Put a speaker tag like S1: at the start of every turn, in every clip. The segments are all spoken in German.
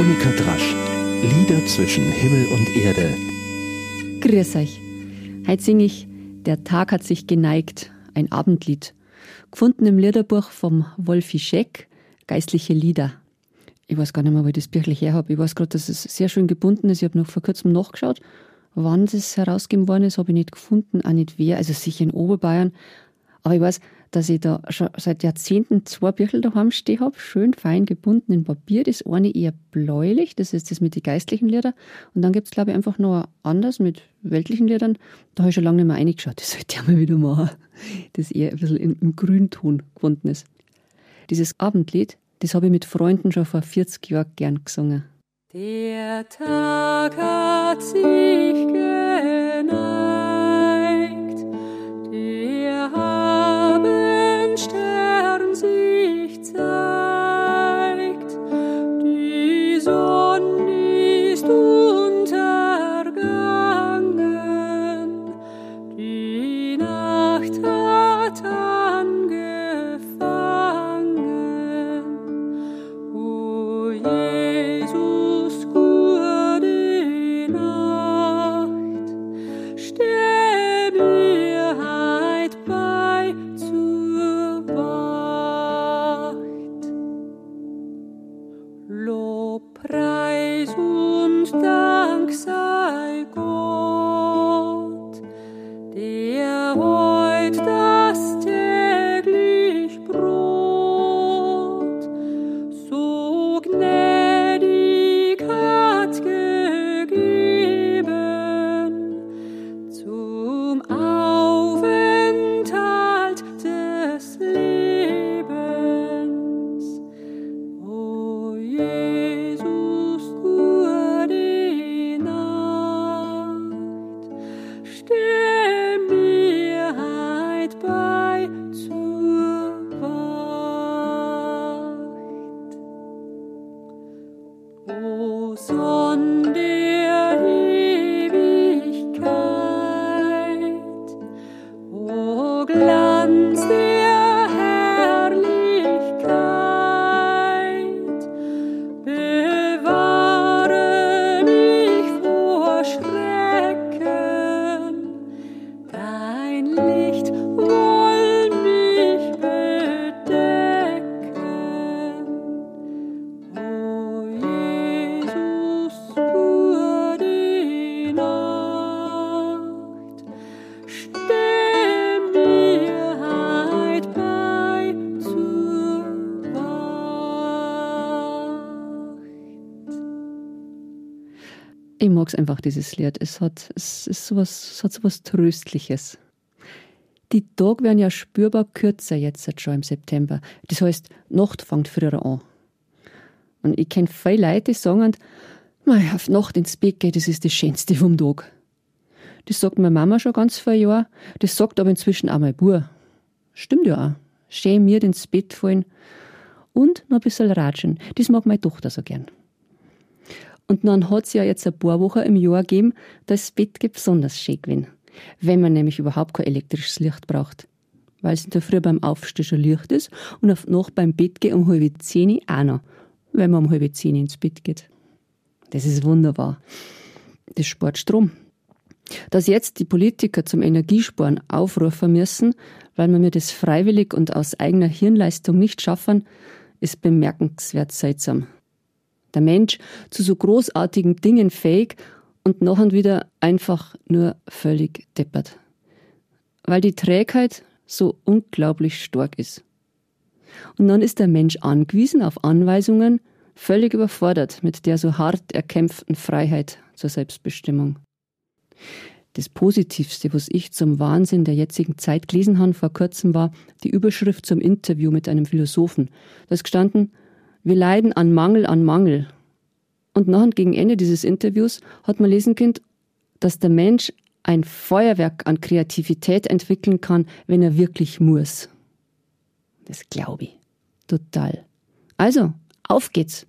S1: Monika Drasch. Lieder zwischen Himmel und Erde.
S2: Grüß euch. Heute singe ich Der Tag hat sich geneigt, ein Abendlied. Gefunden im Liederbuch vom Wolfi Scheck, Geistliche Lieder. Ich weiß gar nicht mehr, wo ich das Büchlein her habe. Ich weiß gerade, dass es sehr schön gebunden ist. Ich habe noch vor kurzem nachgeschaut. Wann das herausgegeben worden ist, habe ich nicht gefunden, auch nicht wer. Also sicher in Oberbayern. Aber ich weiß, dass ich da schon seit Jahrzehnten zwei Büchel daheim stehen habe, schön fein gebunden in Papier. Das eine eher bläulich, das ist das mit den geistlichen Liedern. Und dann gibt es, glaube ich, einfach noch anders mit weltlichen Liedern. Da habe ich schon lange nicht mehr reingeschaut. Das sollte ich mal wieder machen. Das eher ein bisschen im Grünton gebunden ist. Dieses Abendlied, das habe ich mit Freunden schon vor 40 Jahren gern gesungen.
S3: Der Tag hat sich geneigt,
S2: Ich mag es einfach, dieses Lied. Es hat, es ist sowas, es hat sowas Tröstliches. Die Tage werden ja spürbar kürzer jetzt schon im September. Das heißt, Nacht fängt früher an. Und ich kenne viele Leute, die sagen, "Mei, auf Nacht ins Bett gehen, das ist das Schönste vom Tag. Das sagt meine Mama schon ganz vor Jahren. Das sagt aber inzwischen auch mein Bub. Stimmt ja auch. Schön mir ins Bett fallen. Und noch ein bisschen ratschen. Das mag meine Tochter so gern. Und dann hat es ja jetzt ein paar Wochen im Jahr gegeben, da das Bett besonders schön gewesen. Wenn man nämlich überhaupt kein elektrisches Licht braucht. Weil es in der Früh beim Aufstehen schon Licht ist und auf Nacht beim Bett gehen um halbe zehn auch noch, wenn man um halbe zehn ins Bett geht. Das ist wunderbar. Das spart Strom. Dass jetzt die Politiker zum Energiesparen aufrufen müssen, weil wir mir das freiwillig und aus eigener Hirnleistung nicht schaffen, ist bemerkenswert seltsam. Der Mensch zu so großartigen Dingen fähig und nachher wieder einfach nur völlig deppert. Weil die Trägheit so unglaublich stark ist. Und dann ist der Mensch angewiesen auf Anweisungen, völlig überfordert mit der so hart erkämpften Freiheit zur Selbstbestimmung. Das Positivste, was ich zum Wahnsinn der jetzigen Zeit gelesen habe vor kurzem, war die Überschrift zum Interview mit einem Philosophen. Da ist gestanden, wir leiden an Mangel an Mangel. Und nachher gegen Ende dieses Interviews hat man lesen können, dass der Mensch ein Feuerwerk an Kreativität entwickeln kann, wenn er wirklich muss. Das glaube ich. Total. Also, auf geht's.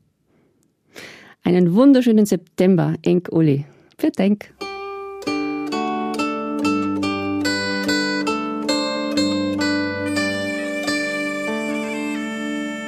S2: Einen wunderschönen September, Enk Uli. Für Denk.